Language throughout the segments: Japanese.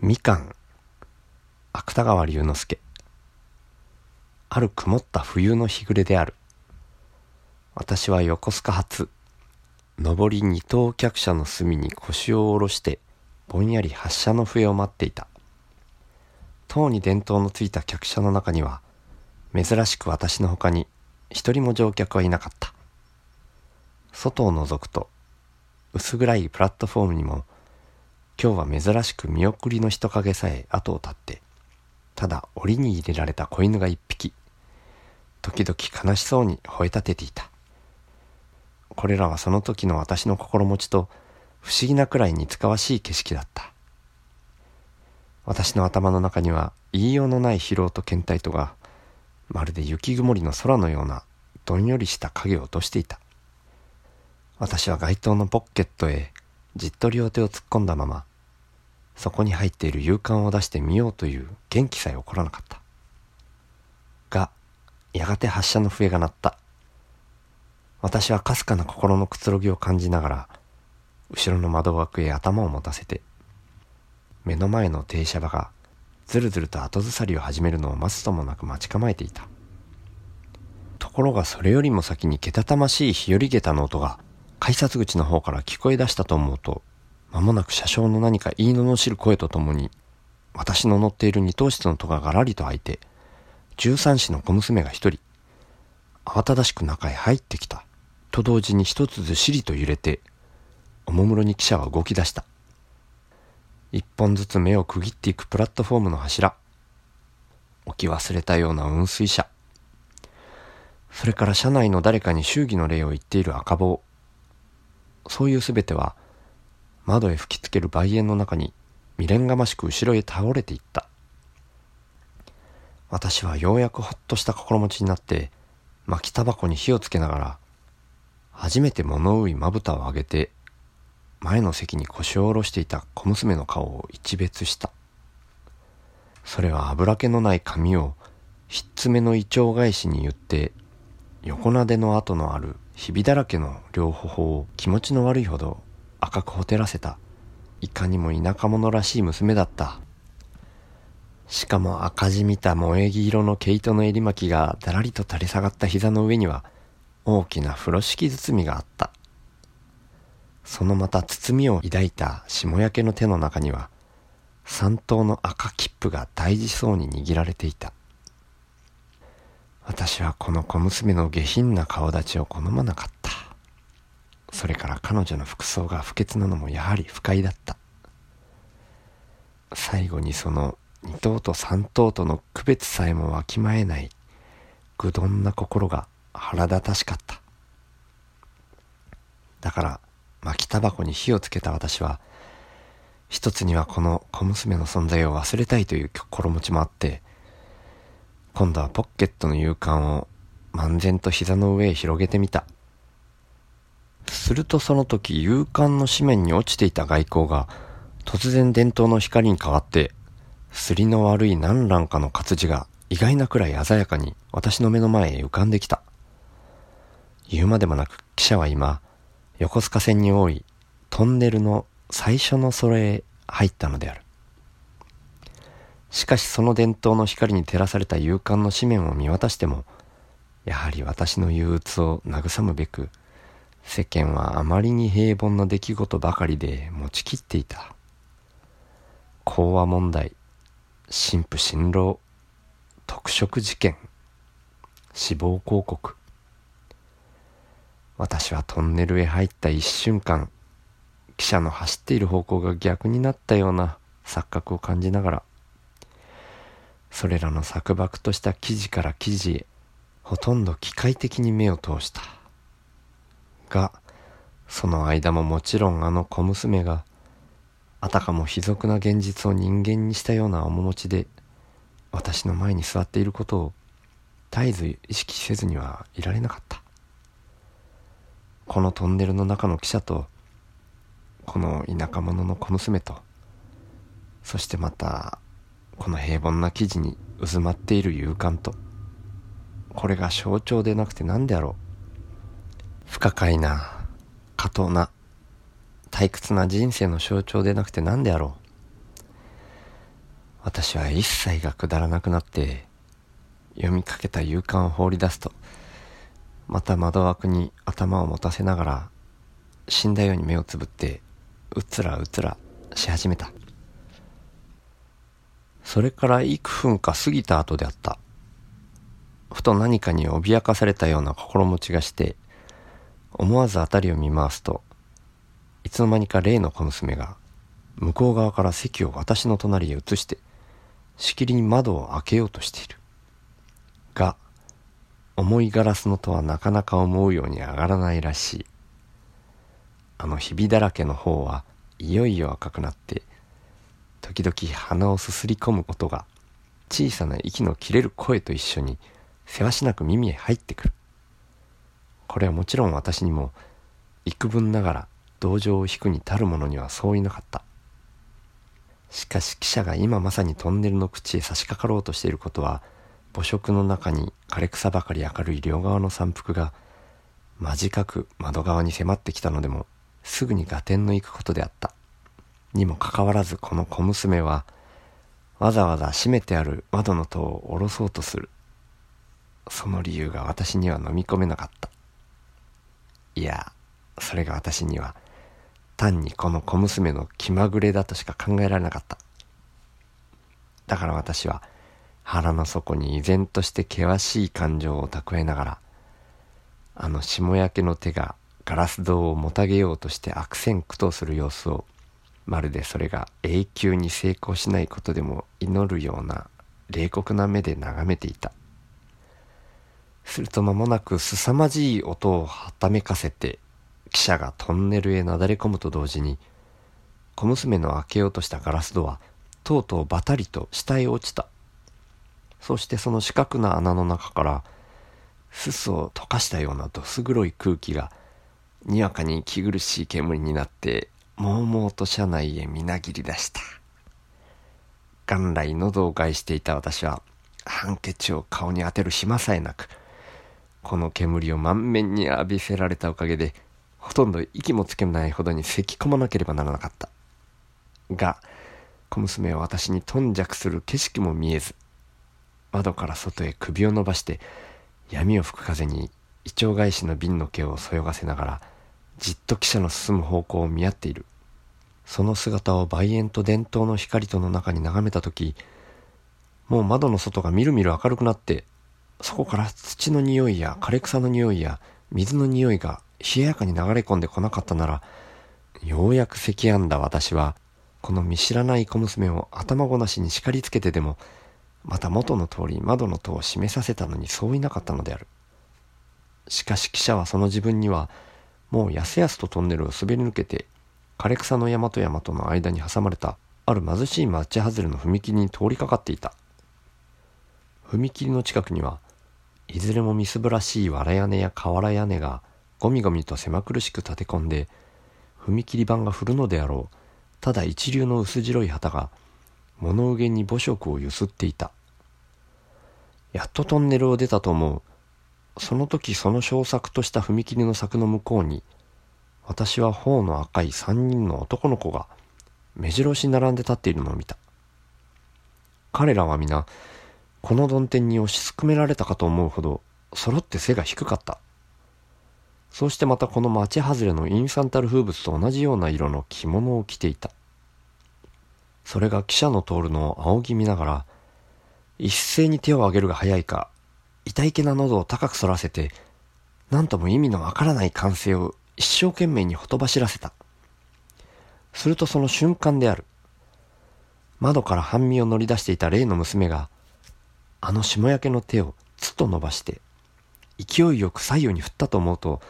みかん。芥川龍之介。ある曇った冬の日暮れである。私は横須賀発。上り二等客車の隅に腰を下ろしてぼんやり発車の笛を待っていた。塔に電灯のついた客車の中には珍しく私の他に一人も乗客はいなかった。外を覗くと薄暗いプラットフォームにも今日は珍しく見送りの人影さえ後を絶ってただ檻に入れられた子犬が一匹時々悲しそうに吠え立てていた。これらはその時の私の心持ちと不思議なくらいにつかわしい景色だった。私の頭の中には言いようのない疲労と倦怠とがまるで雪曇りの空のようなどんよりした影を落としていた。私は街灯のポッケットへじっと両手を突っ込んだままそこに入っている勇敢を出してみようという元気さえ起こらなかった。がやがて発射の笛が鳴った。私はかすかな心のくつろぎを感じながら後ろの窓枠へ頭を持たせて目の前の停車場がずるずると後ずさりを始めるのを待つともなく待ち構えていた。ところがそれよりも先にけたたましい日和下駄の音が改札口の方から聞こえ出したと思うと、間もなく車掌の何か言い罵る声とともに、私の乗っている二等室の戸ががらりと開いて、十三子の小娘が一人、慌ただしく中へ入ってきた。と同時に一つずしりと揺れて、おもむろに汽車は動き出した。一本ずつ目を区切っていくプラットフォームの柱。置き忘れたような運水車。それから車内の誰かに祝儀の礼を言っている赤棒。そういうすべては窓へ吹きつける梅園の中に未練がましく後ろへ倒れていった。私はようやくほっとした心持ちになって巻きタバコに火をつけながら初めて物憂いまぶたを上げて前の席に腰を下ろしていた小娘の顔を一別した。それは油気のない髪をひっつめの胃腸返しに言って横なでの跡のあるひびだらけの両頬を気持ちの悪いほど赤くほてらせた。いかにも田舎者らしい娘だった。しかも赤字みた萌え木色の毛糸の襟巻きがだらりと垂れ下がった膝の上には大きな風呂敷包みがあった。そのまた包みを抱いた霜焼けの手の中には三頭の赤切符が大事そうに握られていた。私はこの小娘の下品な顔立ちを好まなかった。それから彼女の服装が不潔なのもやはり不快だった。最後にその二頭と三頭との区別さえもわきまえない、愚鈍な心が腹立たしかった。だから、巻きタバコに火をつけた私は、一つにはこの小娘の存在を忘れたいという心持ちもあって、今度はポッケットの勇敢を漫然と膝の上へ広げてみた。するとその時勇敢の紙面に落ちていた外光が突然電灯の光に変わって、すりの悪い何乱かの活字が意外なくらい鮮やかに私の目の前へ浮かんできた。言うまでもなく記者は今、横須賀線に多いトンネルの最初のそれへ入ったのである。しかしその伝統の光に照らされた勇敢の紙面を見渡しても、やはり私の憂鬱を慰むべく、世間はあまりに平凡な出来事ばかりで持ちきっていた。講和問題、神父新郎、特色事件、死亡広告。私はトンネルへ入った一瞬間、汽車の走っている方向が逆になったような。錯覚を感じながら、それらの錯漠とした記事から記事へ。ほとんど機械的に目を通した。がその間ももちろんあの小娘があたかも卑俗な現実を人間にしたような面持ちで私の前に座っていることを絶えず意識せずにはいられなかった。このトンネルの中の記者とこの田舎者の小娘とそしてまたこの平凡な記事に渦まっている勇敢とこれが象徴でなくて何であろう。不可解な過当な退屈な人生の象徴でなくて何であろう。私は一切がくだらなくなって読みかけた勇敢を放り出すとまた窓枠に頭を持たせながら死んだように目をつぶってうつらうつらし始めた。それから幾分か過ぎた後であった。ふと何かに脅かされたような心持ちがして思わず辺りを見回すといつの間にか例の小娘が向こう側から席を私の隣へ移してしきりに窓を開けようとしている。が重いガラスの戸はなかなか思うように上がらないらしい。あのひびだらけの方はいよいよ赤くなって時々鼻をすすり込む音が小さな息の切れる声と一緒にせわしなく耳へ入ってくる。これはもちろん私にも幾分ながら同情を引くに足る者にはそういなかった。しかし記者が今まさにトンネルの口へ差し掛かろうとしていることは母色の中に枯れ草ばかり明るい両側の山腹が間近く窓側に迫ってきたのでもすぐに合点の行くことであった。にもかかわらずこの小娘はわざわざ閉めてある窓の戸を下ろそうとする。その理由が私には飲み込めなかった。いやそれが私には単にこの小娘の気まぐれだとしか考えられなかった。だから私は腹の底に依然として険しい感情を蓄えながらあの霜焼けの手がガラス戸をもたげようとして悪戦苦闘する様子をまるでそれが永久に成功しないことでも祈るような冷酷な目で眺めていた。すると間もなく凄まじい音をはためかせて汽車がトンネルへなだれ込むと同時に小娘の開けようとしたガラス戸はとうとうバタリと下へ落ちた。そしてその四角な穴の中からすすを溶かしたようなどす黒い空気がにわかに息苦しい煙になってもうもうと車内へみなぎり出した。元来喉を害していた私はハンケチを顔に当てる暇さえなくこの煙を満面に浴びせられたおかげでほとんど息もつけないほどに咳き込まなければならなかった。が、小娘は私に頓着する景色も見えず、窓から外へ首を伸ばして闇を吹く風にイチョウ返しの瓶の毛をそよがせながらじっと汽車の進む方向を見合っているその姿を梅園と伝統の光との中に眺めた時もう窓の外がみるみる明るくなってそこから土の匂いや枯れ草の匂いや水の匂いが冷ややかに流れ込んでこなかったなら、ようやく咳やんだ私は、この見知らない小娘を頭ごなしに叱りつけてでも、また元の通り窓の戸を閉めさせたのにそういなかったのである。しかし記者はその自分には、もうやすやすとトンネルを滑り抜けて、枯れ草の山と山との間に挟まれた、ある貧しい町外れの踏切に通りかかっていた。踏切の近くには、いずれもみすぼらしい藁屋根や瓦屋根がゴミゴミと狭苦しく立て込んで踏切板が振るのであろう。ただ一流の薄白い旗が物憂げに母色をゆすっていた。やっとトンネルを出たと思う。その時その小作とした踏切の柵の向こうに私は頬の赤い三人の男の子が目白押し並んで立っているのを見た。彼らは皆この曇天に押しすくめられたかと思うほど揃って背が低かったそうしてまたこの町外れのインサンタル風物と同じような色の着物を着ていた。それが汽車の通るのを仰ぎ見ながら、一斉に手を挙げるが早いか、痛いけな喉を高く反らせて、何とも意味のわからない歓声を一生懸命にほとばしらせた。するとその瞬間である。窓から半身を乗り出していた例の娘が、あの霜焼けの手をつっと伸ばして、勢いよく左右に振ったと思うと、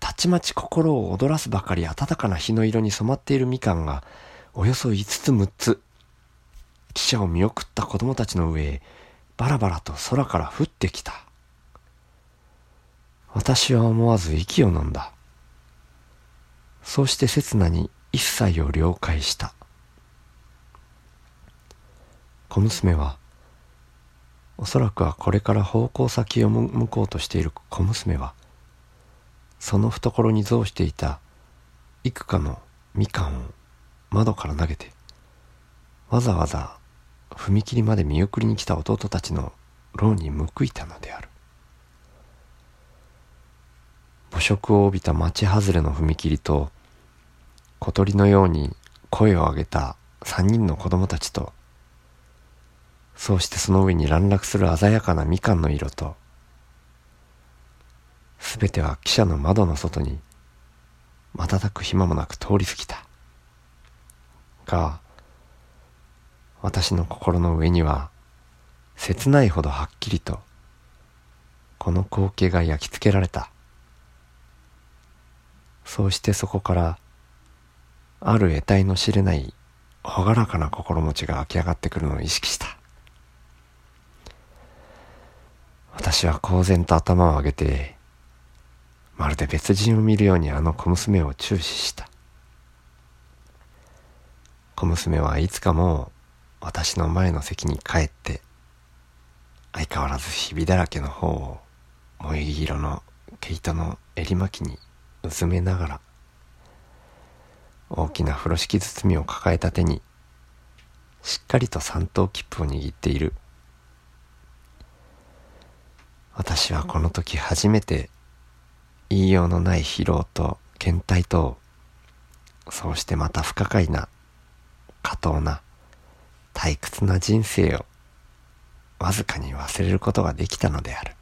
たちまち心を躍らすばかり暖かな日の色に染まっているみかんが、およそ5つ6つ、汽車を見送った子供たちの上へ、バラバラと空から降ってきた。私は思わず息を飲んだ。そうして刹那に一切を了解した。小娘は、おそらくはこれから方向先を向こうとしている小娘は、その懐に蔵していた幾かのみかんを窓から投げて、わざわざ踏切まで見送りに来た弟たちの牢に報いたのである。母色を帯びた町外れの踏切と小鳥のように声を上げた三人の子供たちとそうしてその上に乱落する鮮やかなみかんの色とすべては汽車の窓の外に瞬く暇もなく通り過ぎた。が私の心の上には切ないほどはっきりとこの光景が焼き付けられた。そうしてそこからある得体の知れない朗らかな心持ちが湧き上がってくるのを意識した。私は公然と頭を上げてまるで別人を見るようにあの小娘を注視した。小娘はいつかもう私の前の席に帰って相変わらずひびだらけの方を萌木色の毛糸の襟巻きにうずめながら大きな風呂敷包みを抱えた手にしっかりと三等切符を握っている。私はこの時初めて言いようのない疲労と倦怠とそうしてまた不可解な過当な退屈な人生をわずかに忘れることができたのである。